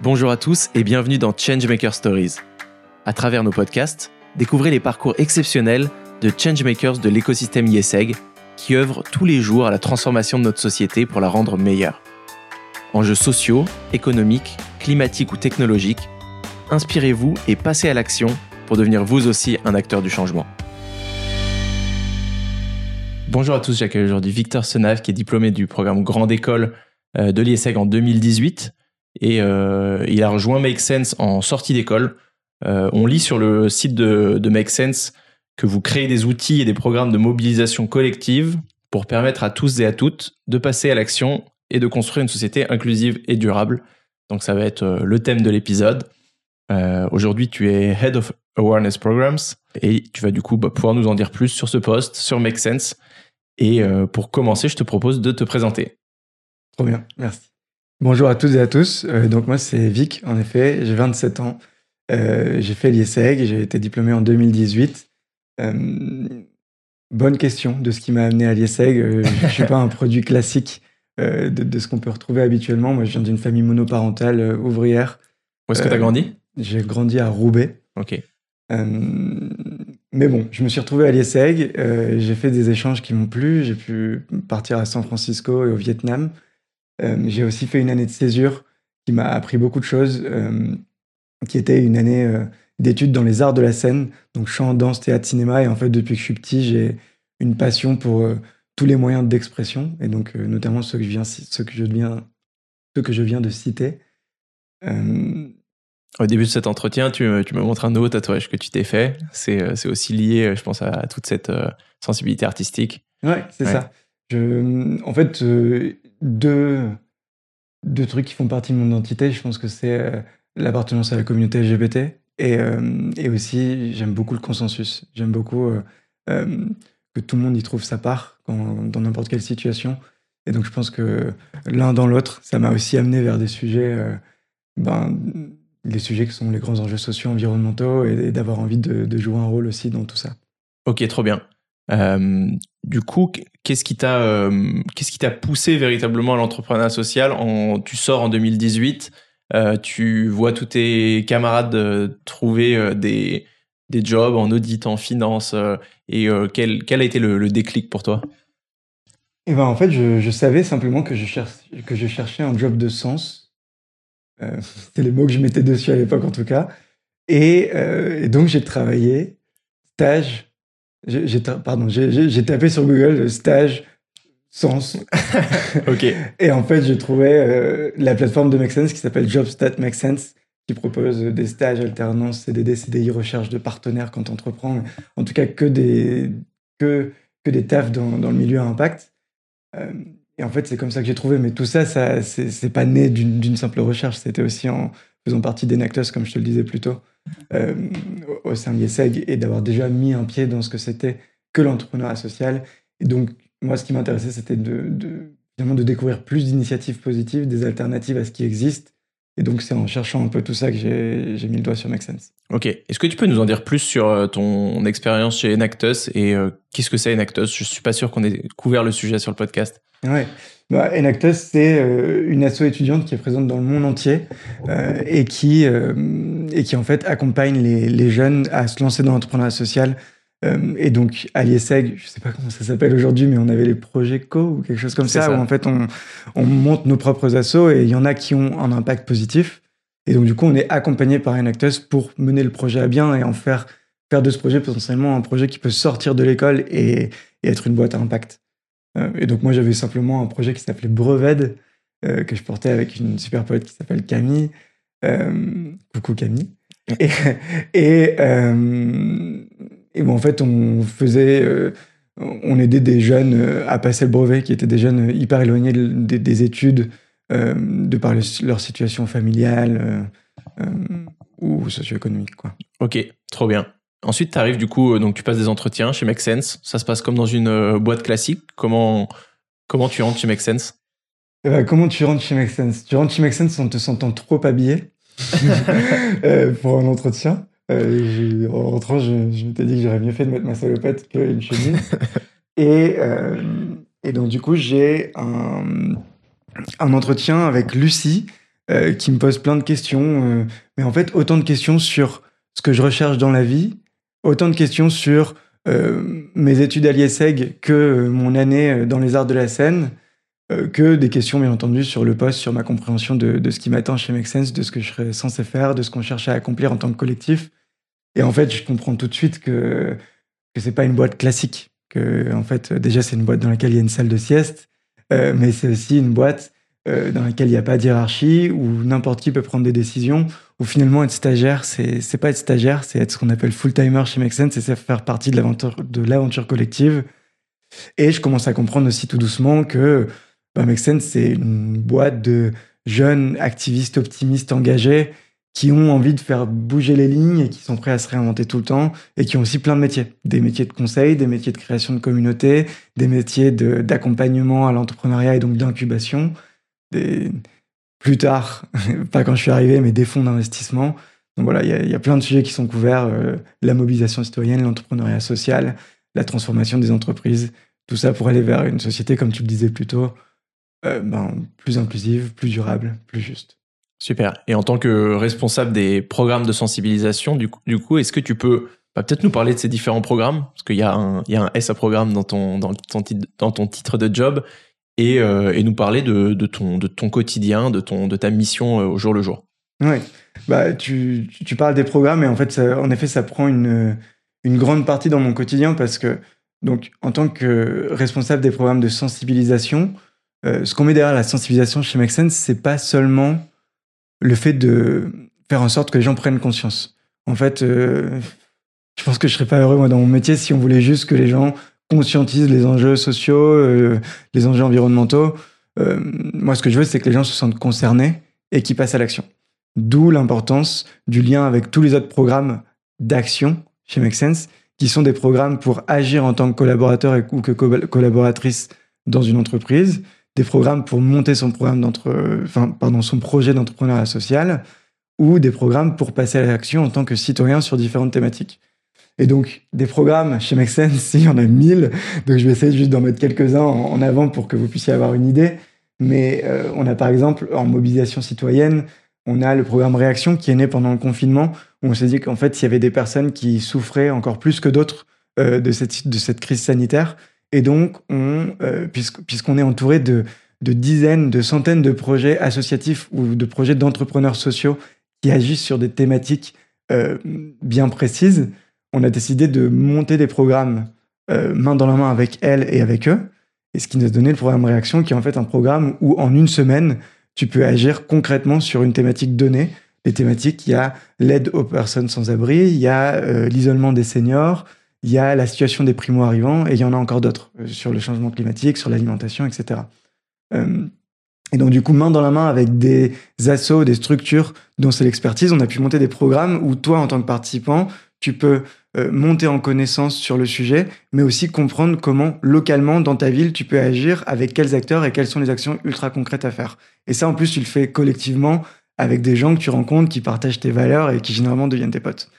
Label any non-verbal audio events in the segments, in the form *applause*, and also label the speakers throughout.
Speaker 1: Bonjour à tous et bienvenue dans Changemaker Stories. À travers nos podcasts, découvrez les parcours exceptionnels de changemakers de l'écosystème IESEG qui œuvrent tous les jours à la transformation de notre société pour la rendre meilleure. Enjeux sociaux, économiques, climatiques ou technologiques, inspirez-vous et passez à l'action pour devenir vous aussi un acteur du changement. Bonjour à tous, j'accueille aujourd'hui Victor Senave qui est diplômé du programme Grande École euh, de l'IESEG en 2018 et euh, il a rejoint Make Sense en sortie d'école. Euh, on lit sur le site de, Make Sense que vous créez des outils et des programmes de mobilisation collective pour permettre à tous et à toutes de passer à l'action et de construire une société inclusive et durable. Donc ça va être euh, le thème de l'épisode. Aujourd'hui, tu es Head of Awareness Programs et tu vas du coup bah, pouvoir nous en dire plus sur ce poste, sur Make Sense. Et pour commencer, je te propose de te présenter.
Speaker 2: Trop bien, merci. Bonjour à toutes et à tous. Euh, donc moi, c'est Vic, en effet, j'ai 27 ans. Euh, j'ai fait l'IESEG, j'ai été diplômé en 2018. Euh, bonne question de ce qui m'a amené à l'IESEG. Euh, je ne suis pas un produit classique de, de, ce qu'on peut retrouver habituellement. Moi, je viens d'une famille monoparentale ouvrière.
Speaker 1: Où est-ce que tu as grandi?
Speaker 2: J'ai grandi à Roubaix.
Speaker 1: Ok.
Speaker 2: mais bon, je me suis retrouvé à l'IESEG. j'ai fait des échanges qui m'ont plu. J'ai pu partir à San Francisco et au Vietnam. J'ai aussi fait une année de césure qui m'a appris beaucoup de choses, qui était une année d'études dans les arts de la scène, donc chant, danse, théâtre, cinéma. Et en fait, depuis que je suis petit, j'ai une passion pour euh, tous les moyens d'expression, et donc euh, notamment ceux que je viens, ceux que je viens, ceux que je viens de citer.
Speaker 1: Euh... Au début de cet entretien, tu, tu me montres un nouveau tatouage que tu t'es fait. C'est euh, aussi lié, je pense, à toute cette euh, sensibilité artistique.
Speaker 2: Ouais, c'est ouais. ça. Je, en fait, euh, deux, deux trucs qui font partie de mon identité, je pense que c'est l'appartenance à la communauté LGBT et, euh, et aussi, j'aime beaucoup le consensus. J'aime beaucoup euh, euh, que tout le monde y trouve sa part dans n'importe quelle situation. Et donc, je pense que l'un dans l'autre, ça m'a aussi amené vers des sujets, ben, les sujets qui sont les grands enjeux sociaux, environnementaux, et, et d'avoir envie de, de, jouer un rôle aussi dans tout ça.
Speaker 1: Ok, trop bien. Euh, du coup, qu'est-ce qui t'a euh, qu'est-ce qui t'a poussé véritablement à l'entrepreneuriat social Tu sors en 2018 euh, tu vois tous tes camarades trouver des, des jobs en audit, en finance. et quel, quel a été le, déclic pour toi?
Speaker 2: Et ben, En fait, je, savais simplement que je, cherche, que je cherchais un job de sens. *laughs* C'était les mots que je mettais dessus à l'époque, en tout cas. Et donc, j'ai travaillé, stage, j'ai pardon, j'ai tapé sur Google stage sens. *laughs*
Speaker 1: ok.
Speaker 2: Et en fait, j'ai trouvé euh, la plateforme de Make Sense qui s'appelle Jobstat Make Sense, qui propose des stages, alternance, CDD, CDI, recherche de partenaires quand on entreprend. En tout cas, que des, que, que des tafs dans, dans le milieu à impact. Euh, et en fait, c'est comme ça que j'ai trouvé. Mais tout ça, ça c'est pas né d'une simple recherche. C'était aussi en faisant partie d'Enactus, comme je te le disais plus tôt, euh, au sein de l'IESEG, et d'avoir déjà mis un pied dans ce que c'était que l'entrepreneuriat social. Et donc, moi, ce qui m'intéressait, c'était de, de, finalement de découvrir plus d'initiatives positives, des alternatives à ce qui existe. Et donc, c'est en cherchant un peu tout ça que j'ai mis le doigt sur Make Sense.
Speaker 1: Ok. Est-ce que tu peux nous en dire plus sur euh, ton expérience chez Enactus et euh, qu'est-ce que c'est Enactus? Je suis pas sûr qu'on ait couvert le sujet sur le podcast.
Speaker 2: Ouais. Bah, Enactus, c'est euh, une asso étudiante qui est présente dans le monde entier euh, et qui euh, et qui en fait accompagne les, les jeunes à se lancer dans l'entrepreneuriat social euh, et donc, à l'IESEG, je sais pas comment ça s'appelle aujourd'hui, mais on avait les projets co ou quelque chose comme ça, ça, où en fait on, on monte nos propres assos et il y en a qui ont un impact positif. Et donc, du coup, on est accompagné par Enactus pour mener le projet à bien et en faire, faire de ce projet potentiellement un projet qui peut sortir de l'école et, et, être une boîte à impact. Euh, et donc, moi, j'avais simplement un projet qui s'appelait Breved, euh, que je portais avec une super poète qui s'appelle Camille. Euh, coucou Camille. Et, et, et bon, en fait, on faisait, euh, on aidait des jeunes euh, à passer le brevet, qui étaient des jeunes hyper éloignés des, des études, euh, de par leur situation familiale euh, ou socio-économique, quoi.
Speaker 1: Ok, trop bien. Ensuite, tu arrives du coup, donc tu passes des entretiens chez Make Sense. Ça se passe comme dans une boîte classique. Comment, comment tu rentres chez Make Sense?
Speaker 2: Euh, Comment tu rentres chez Make Sense? Tu rentres chez Make Sense en te sentant trop habillé? euh, *laughs* pour un entretien. Euh, en rentrant, je, je m'étais dit que j'aurais mieux fait de mettre ma salopette qu'une chemise. *laughs* et, euh, et donc, du coup, j'ai un, un entretien avec Lucie, qui me pose plein de questions. mais en fait, autant de questions sur ce que je recherche dans la vie, autant de questions sur mes études à l'IESEG que mon année dans les arts de la scène, que des questions, bien entendu, sur le poste, sur ma compréhension de, ce qui m'attend chez Make Sense, de ce que je serais censé faire, de ce qu'on cherche à accomplir en tant que collectif. Et en fait, je comprends tout de suite que, que c'est pas une boîte classique. Que, en fait, déjà, c'est une boîte dans laquelle il y a une salle de sieste, euh, mais c'est aussi une boîte euh, dans laquelle il n'y a pas de hiérarchie, où n'importe qui peut prendre des décisions, où finalement, être stagiaire, c'est, c'est pas être stagiaire, c'est être ce qu'on appelle full-timer chez Make Sense, c'est faire partie de l'aventure, de l'aventure collective. Et je commence à comprendre aussi tout doucement que bah, Make c'est une boîte de jeunes activistes optimistes engagés qui ont envie de faire bouger les lignes et qui sont prêts à se réinventer tout le temps et qui ont aussi plein de métiers. Des métiers de conseil, des métiers de création de communauté, des métiers d'accompagnement à l'entrepreneuriat et donc d'incubation. Plus tard, *laughs* pas quand je suis arrivé, mais des fonds d'investissement. Donc voilà, il y, a plein de sujets qui sont couverts. Euh, la mobilisation citoyenne, l'entrepreneuriat social, la transformation des entreprises. Tout ça pour aller vers une société, comme tu le disais plus tôt, euh, ben, plus inclusive, plus durable, plus juste.
Speaker 1: Super. Et en tant que responsable des programmes de sensibilisation, du coup, est-ce que tu peux bah, peut-être nous parler de ces différents programmes? Parce qu'il y, a un, y a un S à programme dans ton, dans ton, dans ton titre de job et, euh, et nous parler de, de, ton, de ton quotidien, de, ton, de ta mission euh, au jour le jour.
Speaker 2: Oui, bah, tu, tu parles des programmes et en fait, en effet, ça prend une, une grande partie dans mon quotidien parce que, donc, en tant que responsable des programmes de sensibilisation, euh, ce qu'on met derrière la sensibilisation chez Make Sense, c'est pas seulement le fait de faire en sorte que les gens prennent conscience. En fait, euh, je pense que je serais pas heureux moi dans mon métier si on voulait juste que les gens conscientisent les enjeux sociaux, euh, les enjeux environnementaux. Moi, ce que je veux, c'est que les gens se sentent concernés et qu'ils passent à l'action. D'où l'importance du lien avec tous les autres programmes d'action chez Make Sense, qui sont des programmes pour agir en tant que collaborateur ou que collaboratrice dans une entreprise, des programmes pour monter son programme d'entre, enfin, pardon, son projet d'entrepreneuriat social, ou des programmes pour passer à l'action en tant que citoyen sur différentes thématiques. Et donc, des programmes chez *laughs* il y en a mille, donc je vais essayer juste d'en mettre quelques-uns en avant pour que vous puissiez avoir une idée. Mais euh, on a par exemple, en mobilisation citoyenne, on a le programme Réaction qui est né pendant le confinement, où on s'est dit qu'en fait, il y avait des personnes qui souffraient encore plus que d'autres euh, de, cette, de cette crise sanitaire, et donc, on, euh, puisqu'on est entouré de, dizaines, de centaines de projets associatifs ou de projets d'entrepreneurs sociaux qui agissent sur des thématiques euh, bien précises, on a décidé de monter des programmes euh, main dans la main avec elles et avec eux. Et ce qui nous a donné le programme Réaction, qui est en fait un programme où en une semaine, tu peux agir concrètement sur une thématique donnée. Les thématiques, il y a l'aide aux personnes sans abri, il y a l'isolement des seniors, il y a la situation des primo-arrivants et il y en a encore d'autres euh, sur le changement climatique, sur l'alimentation, etc. Euh, et donc, du coup, main dans la main avec des assos, des structures dont c'est l'expertise, on a pu monter des programmes où toi, en tant que participant, tu peux euh, monter en connaissance sur le sujet, mais aussi comprendre comment, localement, dans ta ville, tu peux agir avec quels acteurs et quelles sont les actions ultra concrètes à faire. Et ça, en plus, tu le fais collectivement avec des gens que tu rencontres, qui partagent tes valeurs et qui généralement deviennent tes potes.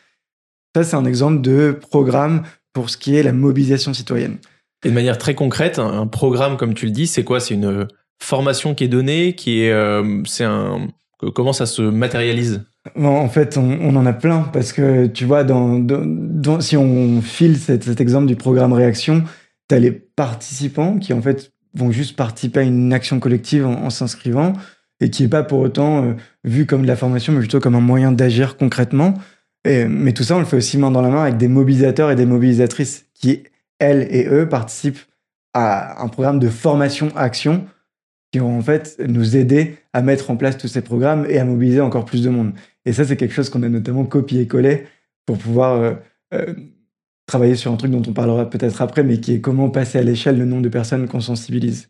Speaker 2: Ça, c'est un exemple de programme pour ce qui est la mobilisation citoyenne.
Speaker 1: Et de manière très concrète, un programme, comme tu le dis, c'est quoi? C'est une formation qui est donnée, qui est, euh, c'est un, comment ça se matérialise?
Speaker 2: En fait, on, en a plein parce que tu vois, dans, dans, si on file cet, cet, exemple du programme Réaction, tu as les participants qui en fait vont juste participer à une action collective en, s'inscrivant et qui n'est pas pour autant euh, vu comme de la formation, mais plutôt comme un moyen d'agir concrètement mais tout ça, on le fait aussi main dans la main avec des mobilisateurs et des mobilisatrices qui, elles et eux, participent à un programme de formation-action qui vont en fait nous aider à mettre en place tous ces programmes et à mobiliser encore plus de monde. Et ça, c'est quelque chose qu'on a notamment copié-collé pour pouvoir euh, euh, travailler sur un truc dont on parlera peut-être après, mais qui est comment passer à l'échelle le nombre de personnes qu'on sensibilise.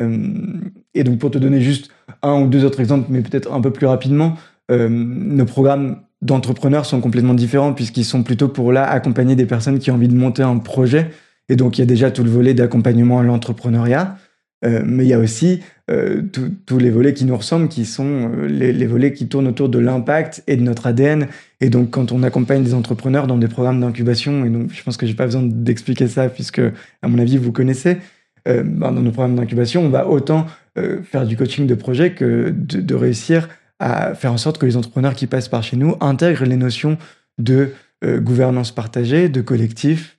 Speaker 2: Euh, et donc, pour te donner juste un ou deux autres exemples, mais peut-être un peu plus rapidement, nos programmes d'entrepreneurs sont complètement différents puisqu'ils sont plutôt pour là accompagner des personnes qui ont envie de monter un projet. Et donc, il y a déjà tout le volet d'accompagnement à l'entrepreneuriat, euh, mais il y a aussi euh, tous les volets qui nous ressemblent, qui sont euh, les, volets qui tournent autour de l'impact et de notre ADN. Et donc, quand on accompagne des entrepreneurs dans des programmes d'incubation, et donc je pense que j'ai pas besoin d'expliquer ça puisque, à mon avis, vous connaissez, ben, dans nos programmes d'incubation, on va autant faire du coaching de projet que de réussir à faire en sorte que les entrepreneurs qui passent par chez nous intègrent les notions de gouvernance partagée, de collectif,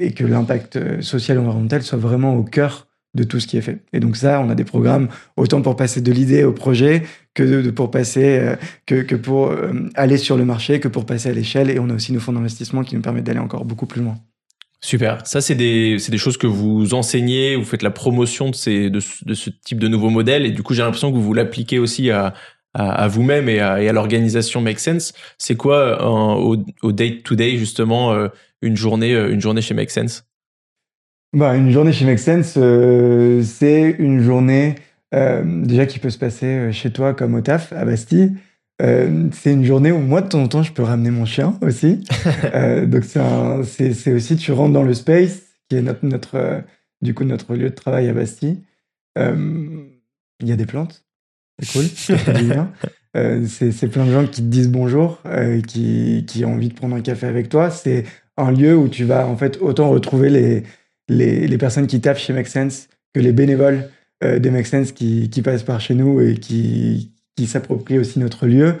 Speaker 2: et que l'impact social et environnemental soit vraiment au cœur de tout ce qui est fait. Et donc ça, on a des programmes autant pour passer de l'idée au projet que pour passer, que, pour aller sur le marché, que pour passer à l'échelle. Et on a aussi nos fonds d'investissement qui nous permettent d'aller encore beaucoup plus loin.
Speaker 1: Super. Ça, c'est des, des, choses que vous enseignez, vous faites la promotion de, ces, de, ce type de nouveaux modèles. Et du coup, j'ai l'impression que vous l'appliquez aussi à, à, vous-même et à, à l'organisation Make Sense. C'est quoi au, au day-to-day, justement, euh, une, journée, euh, une journée chez Make Sense?
Speaker 2: Bah, Une journée chez Make Sense, euh, c'est une journée déjà qui peut se passer chez toi comme au taf, à Bastille. Euh, c'est une journée où moi de temps en temps je peux ramener mon chien aussi. *laughs* euh, donc c'est aussi tu rentres dans le space qui est notre, notre euh, du coup notre lieu de travail à Bastille. Il y a des plantes, c'est cool, *laughs* c'est plein de gens qui te disent bonjour, qui, qui ont envie de prendre un café avec toi. C'est un lieu où tu vas en fait autant retrouver les, les, les personnes qui tapent chez Make Sense que les bénévoles des Make Sense qui, qui passent par chez nous et qui, qui s'approprie aussi notre lieu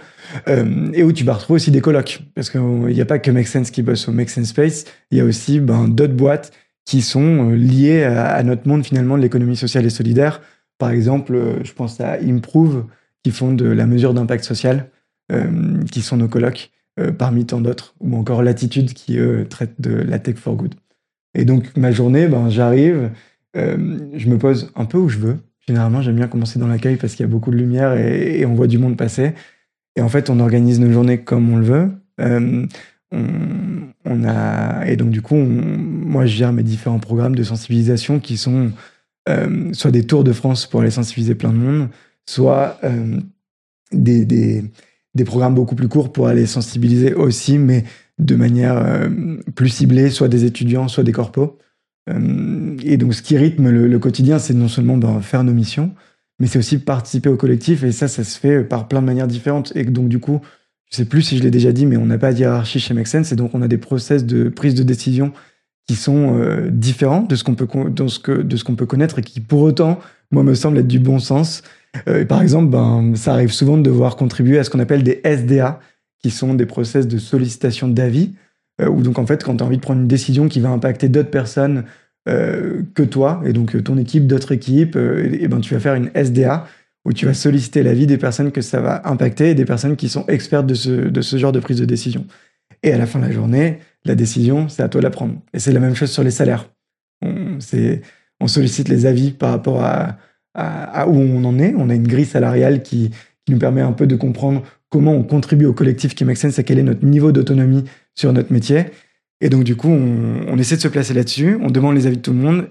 Speaker 2: euh, et où tu vas retrouver aussi des colocs parce qu'il n'y a pas que Make Sense qui bosse au Make Sense Space, il y a aussi ben, d'autres boîtes qui sont euh, liées à, notre monde finalement de l'économie sociale et solidaire. Par exemple, euh, je pense à Improve qui font de la mesure d'impact social, qui sont nos colocs parmi tant d'autres, ou encore Latitude qui eux traitent de la tech for good. Et donc ma journée, ben, j'arrive, je me pose un peu où je veux, Généralement, j'aime bien commencer dans l'accueil parce qu'il y a beaucoup de lumière et, on voit du monde passer. Et en fait, on organise nos journées comme on le veut. Euh, on, a et donc du coup, moi, je gère mes différents programmes de sensibilisation qui sont euh, soit des tours de France pour aller sensibiliser plein de monde, soit euh, des, des, programmes beaucoup plus courts pour aller sensibiliser aussi, mais de manière plus ciblée, soit des étudiants, soit des corpos. Euh, et donc, ce qui rythme le, quotidien, c'est non seulement faire nos missions, mais c'est aussi participer au collectif. Et ça, ça se fait par plein de manières différentes. Et donc, du coup, je sais plus si je l'ai déjà dit, mais on n'a pas de hiérarchie chez Make Sense. Et donc, on a des process de prise de décision qui sont euh, différents de ce qu'on peut, ce qu'on peut connaître et qui, pour autant, moi, me semble être du bon sens. Euh, par exemple, ben, ça arrive souvent de devoir contribuer à ce qu'on appelle des SDA, qui sont des process de sollicitation d'avis. Euh, ou donc en fait, quand tu as envie de prendre une décision qui va impacter d'autres personnes euh, que toi, et donc euh, ton équipe, d'autres équipes, et, ben tu vas faire une SDA où tu vas solliciter l'avis des personnes que ça va impacter et des personnes qui sont expertes de ce, de ce genre de prise de décision. Et à la fin de la journée, la décision, c'est à toi de la prendre. Et c'est la même chose sur les salaires. On, sollicite les avis par rapport à, où on en est. On a une grille salariale qui, qui, nous permet un peu de comprendre comment on contribue au collectif qui make sense quel est notre niveau d'autonomie sur notre métier. Et donc, du coup, on, essaie de se placer là-dessus, on demande les avis de tout le monde,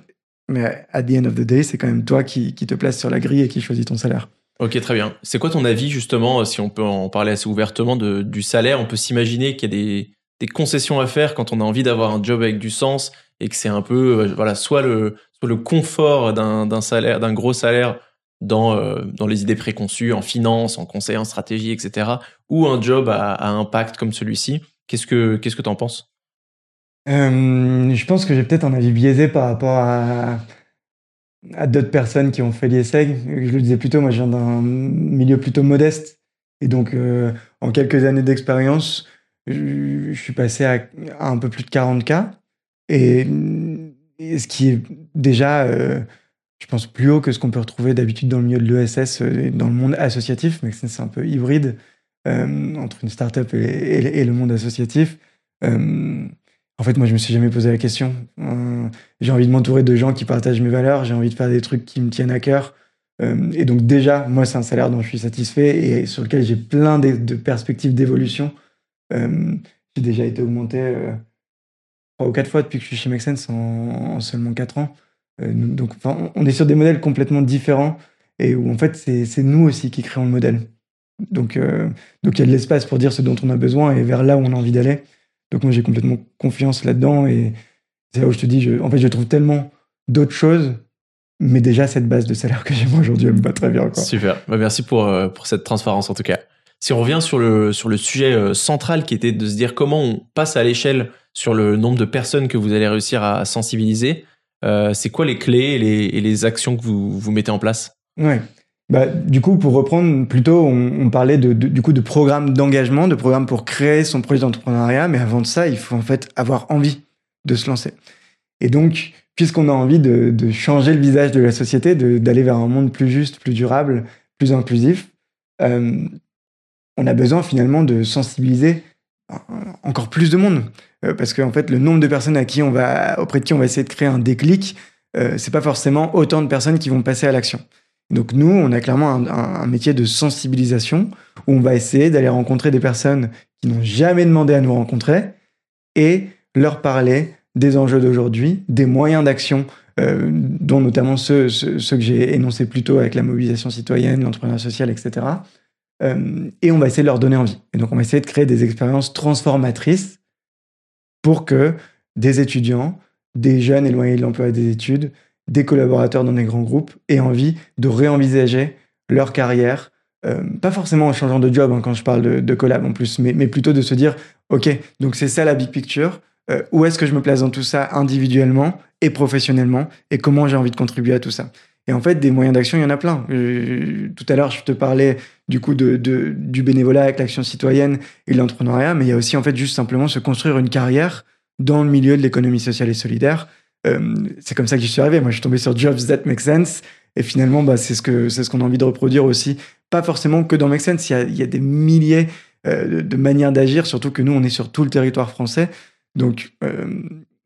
Speaker 2: mais at the end of the day, c'est quand même toi qui, te place sur la grille et qui choisis ton salaire.
Speaker 1: Ok, très bien. C'est quoi ton avis, justement, si on peut en parler assez ouvertement, de, du salaire? On peut s'imaginer qu'il y a des, des, concessions à faire quand on a envie d'avoir un job avec du sens et que c'est un peu, euh, voilà, soit le, soit le confort d'un salaire, d'un gros salaire dans, euh, dans les idées préconçues, en finance, en conseil, en stratégie, etc., ou un job à impact comme celui-ci. Qu'est-ce que qu'est-ce que t'en penses?
Speaker 2: Euh, Je pense que j'ai peut-être un avis biaisé par rapport à, d'autres personnes qui ont fait l'ISEG. Je le disais plutôt, moi je viens d'un milieu plutôt modeste. Et donc, euh, en quelques années d'expérience, je, suis passé à, un peu plus de 40K. Et, ce qui est déjà, euh, je pense, plus haut que ce qu'on peut retrouver d'habitude dans le milieu de l'ESS, dans le monde associatif, mais c'est un peu hybride. Euh, entre une startup et, le monde associatif. Euh, en fait, moi, je me suis jamais posé la question. Euh, j'ai envie de m'entourer de gens qui partagent mes valeurs. J'ai envie de faire des trucs qui me tiennent à cœur. et donc déjà, moi, c'est un salaire dont je suis satisfait et sur lequel j'ai plein de, perspectives d'évolution. j'ai déjà été augmenté trois ou quatre fois depuis que je suis chez Make en, seulement quatre ans. donc, on est sur des modèles complètement différents et où en fait, c'est nous aussi qui créons le modèle. Donc, euh, donc il y a de l'espace pour dire ce dont on a besoin et vers là où on a envie d'aller. Donc moi j'ai complètement confiance là-dedans et c'est là où je te dis, je, en fait je trouve tellement d'autres choses, mais déjà cette base de salaire que j'ai moi aujourd'hui, elle me va très bien. Quoi.
Speaker 1: Super, bah, merci pour, euh, pour cette transparence en tout cas. Si on revient sur le, sur le sujet euh, central qui était de se dire comment on passe à l'échelle sur le nombre de personnes que vous allez réussir à sensibiliser, c'est quoi les clés et les, et les actions que vous, vous mettez en place?
Speaker 2: Ouais. Bah, du coup, pour reprendre, plutôt, on, parlait de, du coup de programme d'engagement, de programme pour créer son projet d'entrepreneuriat, mais avant de ça, il faut en fait avoir envie de se lancer. Et donc, puisqu'on a envie de, de, changer le visage de la société, d'aller vers un monde plus juste, plus durable, plus inclusif, euh, on a besoin finalement de sensibiliser encore plus de monde. Euh, parce qu'en fait, le nombre de personnes à qui on va, auprès de qui on va essayer de créer un déclic, euh, c'est pas forcément autant de personnes qui vont passer à l'action. Donc nous, on a clairement un, métier de sensibilisation où on va essayer d'aller rencontrer des personnes qui n'ont jamais demandé à nous rencontrer et leur parler des enjeux d'aujourd'hui, des moyens d'action, euh, dont notamment ceux, que j'ai énoncés plus tôt avec la mobilisation citoyenne, l'entrepreneuriat social, etc. Euh, et on va essayer de leur donner envie. Et donc on va essayer de créer des expériences transformatrices pour que des étudiants, des jeunes éloignés de l'emploi et des études, des collaborateurs dans des grands groupes aient envie de réenvisager leur carrière, euh, pas forcément en changeant de job hein, quand je parle de, de, collab en plus, mais, plutôt de se dire, OK, donc c'est ça la big picture, euh, où est-ce que je me place dans tout ça individuellement et professionnellement, et comment j'ai envie de contribuer à tout ça. Et en fait, des moyens d'action, il y en a plein. Euh, tout à l'heure, je te parlais du coup de, du bénévolat avec l'action citoyenne et l'entrepreneuriat, mais il y a aussi en fait juste simplement se construire une carrière dans le milieu de l'économie sociale et solidaire c'est comme ça que j'y suis arrivé. Moi, je suis tombé sur Jobs That Make Sense. Et finalement, bah, c'est ce qu'on ce qu'on a envie de reproduire aussi. Pas forcément que dans Make Sense. Il y a, il y a des milliers euh, de, manières d'agir, surtout que nous, on est sur tout le territoire français. Donc, euh,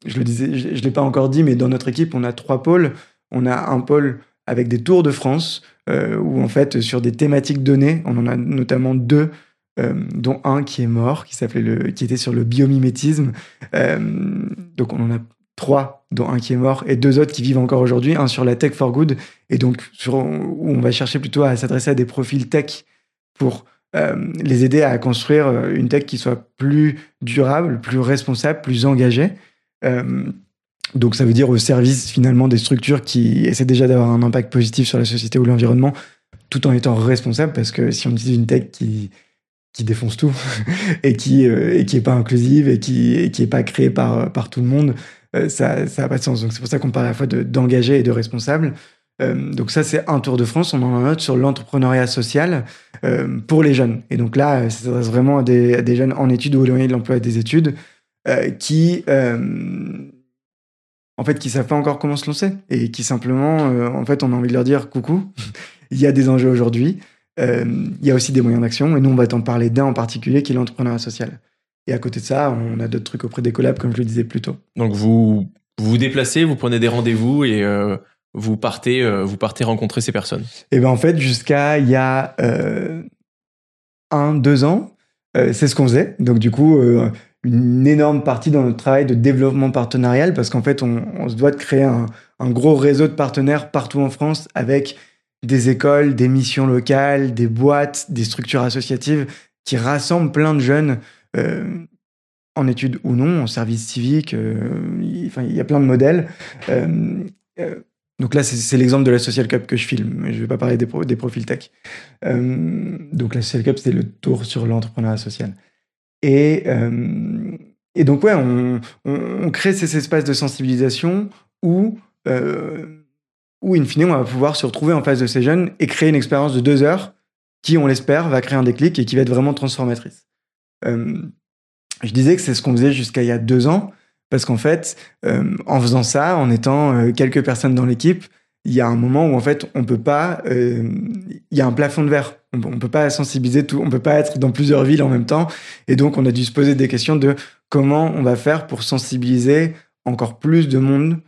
Speaker 2: je le disais, je l'ai pas encore dit, mais dans notre équipe, on a trois pôles. On a un pôle avec des tours de France, où en fait, sur des thématiques données, on en a notamment deux dont un qui est mort, qui le, qui était sur le biomimétisme. donc on en a trois, dont un qui est mort, et deux autres qui vivent encore aujourd'hui, un sur la tech for good, et donc où on va chercher plutôt à s'adresser à des profils tech pour euh, les aider à construire euh, une tech qui soit plus durable, plus responsable, plus engagée. Euh, donc ça veut dire au service finalement des structures qui essaient déjà d'avoir un impact positif sur la société ou l'environnement, tout en étant responsable, parce que si on utilise une tech qui qui défonce tout *laughs* et qui et qui est pas inclusive et qui et qui est pas créée par par tout le monde ça n'a pas de sens. Donc c'est pour ça qu'on parle à la fois d'engagé et de responsable. Euh, donc ça, c'est un tour de France. On en a un autre sur l'entrepreneuriat social euh, pour les jeunes. Et donc là, ça s'adresse vraiment à des, jeunes en études ou éloignés de l'emploi et des études qui, en fait, qui savent pas encore comment se lancer et qui simplement, en fait, on a envie de leur dire coucou, *laughs* il y a des enjeux aujourd'hui. il y a aussi des moyens d'action. Et nous, on va t'en parler d'un en particulier qui est l'entrepreneuriat social. Et à côté de ça, on a d'autres trucs auprès des collabs, comme je le disais plus tôt.
Speaker 1: Donc vous vous, déplacez, vous prenez des rendez-vous et euh, vous partez euh, vous partez rencontrer ces personnes.
Speaker 2: Et ben en fait, jusqu'à il y a euh, un deux ans, c'est ce qu'on faisait. Donc du coup, une énorme partie dans notre travail de développement partenarial, parce qu'en fait, on, se doit de créer un, un gros réseau de partenaires partout en France avec des écoles, des missions locales, des boîtes, des structures associatives qui rassemblent plein de jeunes euh, en études ou non, en service civique. Euh, il y a plein de modèles. Euh, donc là, c'est l'exemple de la Social Cup que je filme. Je ne vais pas parler des, profils tech. donc la Social Cup, c'est le tour sur l'entrepreneuriat social. Et, donc, ouais, on, crée ces espaces de sensibilisation où, où, in fine, on va pouvoir se retrouver en face de ces jeunes et créer une expérience de deux heures qui, on l'espère, va créer un déclic et qui va être vraiment transformatrice. Euh, je disais que c'est ce qu'on faisait jusqu'à il y a deux ans, parce qu'en fait, euh, en faisant ça, en étant euh, quelques personnes dans l'équipe, il y a un moment où en fait on peut pas, il y a un plafond de verre. On, ne peut pas sensibiliser tout, on peut pas être dans plusieurs villes en même temps, et donc on a dû se poser des questions de comment on va faire pour sensibiliser encore plus de monde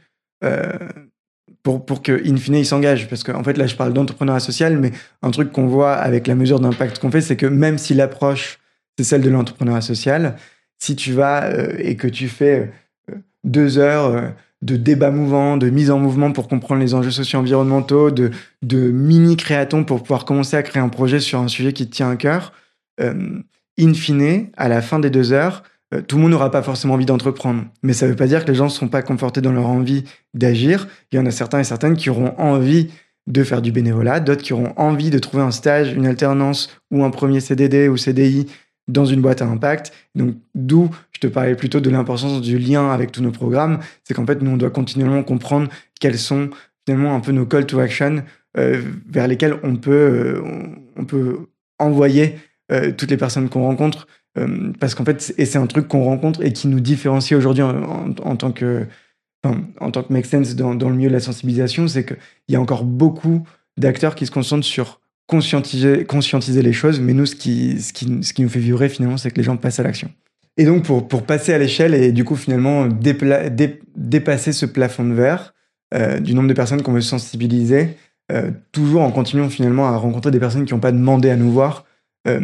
Speaker 2: pour, pour que, in fine, ils s'engagent. Parce qu'en en fait, là, je parle d'entrepreneuriat social, mais un truc qu'on voit avec la mesure d'impact qu'on fait, c'est que même si l'approche c'est celle de l'entrepreneuriat social. Si tu vas euh, et que tu fais euh, deux heures euh, de débat mouvant, de mise en mouvement pour comprendre les enjeux socio-environnementaux, de, de mini-créatons pour pouvoir commencer à créer un projet sur un sujet qui te tient à cœur, in fine, à la fin des deux heures, tout le monde n'aura pas forcément envie d'entreprendre. Mais ça ne veut pas dire que les gens ne seront pas confortés dans leur envie d'agir. Il y en a certains et certaines qui auront envie de faire du bénévolat, d'autres qui auront envie de trouver un stage, une alternance ou un premier CDD ou CDI dans une boîte à impact. Donc, d'où je te parlais plutôt de l'importance du lien avec tous nos programmes. C'est qu'en fait, nous, on doit continuellement comprendre quels sont finalement un peu nos call to action vers lesquels on peut, on, peut envoyer toutes les personnes qu'on rencontre. parce qu'en fait, et c'est un truc qu'on rencontre et qui nous différencie aujourd'hui en, tant que, en tant que Make Sense dans, le milieu de la sensibilisation, c'est qu'il y a encore beaucoup d'acteurs qui se concentrent sur conscientiser, les choses, mais nous, ce qui, nous fait vibrer finalement, c'est que les gens passent à l'action. Et donc, pour, passer à l'échelle et du coup, finalement, dépasser ce plafond de verre euh, du nombre de personnes qu'on veut sensibiliser, euh, toujours en continuant finalement à rencontrer des personnes qui n'ont pas demandé à nous voir. Euh,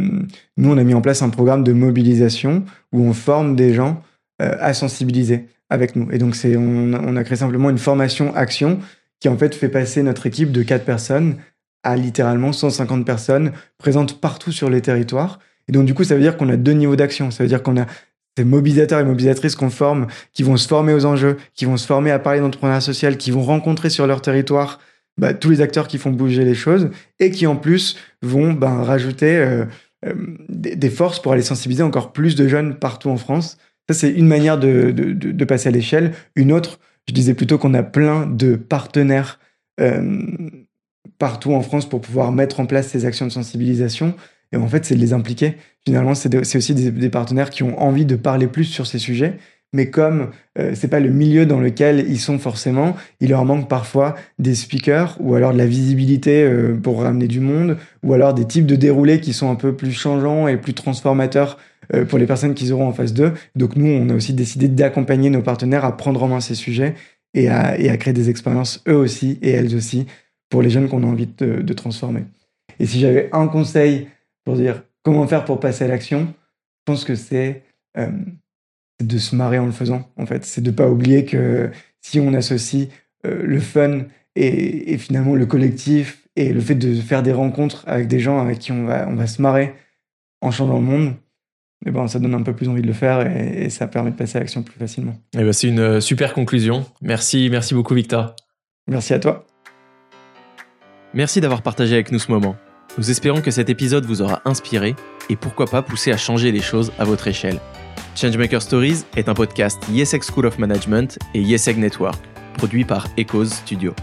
Speaker 2: nous, on a mis en place un programme de mobilisation où on forme des gens à sensibiliser avec nous. Et donc, on, a créé simplement une formation action qui en fait fait passer notre équipe de quatre personnes à littéralement 150 personnes présentes partout sur les territoires. Et donc, du coup, ça veut dire qu'on a deux niveaux d'action. Ça veut dire qu'on a ces mobilisateurs et mobilisatrices qu'on forme, qui vont se former aux enjeux, qui vont se former à parler d'entrepreneuriat social, qui vont rencontrer sur leur territoire bah, tous les acteurs qui font bouger les choses et qui, en plus, vont bah, rajouter euh, euh, des, forces pour aller sensibiliser encore plus de jeunes partout en France. Ça, c'est une manière de, de, passer à l'échelle. Une autre, je disais plutôt qu'on a plein de partenaires euh, partout en France pour pouvoir mettre en place ces actions de sensibilisation. Et en fait, c'est de les impliquer. Finalement, c'est aussi des, partenaires qui ont envie de parler plus sur ces sujets. Mais comme euh, c'est pas le milieu dans lequel ils sont forcément, il leur manque parfois des speakers ou alors de la visibilité euh, pour ramener du monde ou alors des types de déroulés qui sont un peu plus changeants et plus transformateurs euh, pour les personnes qu'ils auront en face d'eux. Donc nous, on a aussi décidé d'accompagner nos partenaires à prendre en main ces sujets et à, et à créer des expériences eux aussi et elles aussi pour les jeunes qu'on a envie de, transformer. Et si j'avais un conseil pour dire comment faire pour passer à l'action, je pense que c'est euh, de se marrer en le faisant, en fait. C'est de ne pas oublier que si on associe euh, le fun et, finalement le collectif et le fait de faire des rencontres avec des gens avec qui on va, on va se marrer en changeant le monde, mais eh bon, ça donne un peu plus envie de le faire et, ça permet de passer à l'action plus facilement.
Speaker 1: Et eh ben, c'est une euh, super conclusion. Merci, merci beaucoup Victor.
Speaker 2: Merci à toi.
Speaker 1: Merci d'avoir partagé avec nous ce moment. Nous espérons que cet épisode vous aura inspiré et pourquoi pas poussé à changer les choses à votre échelle. Changemaker Stories est un podcast YesEg School of Management et YesEg Network, produit par Echoes Studio.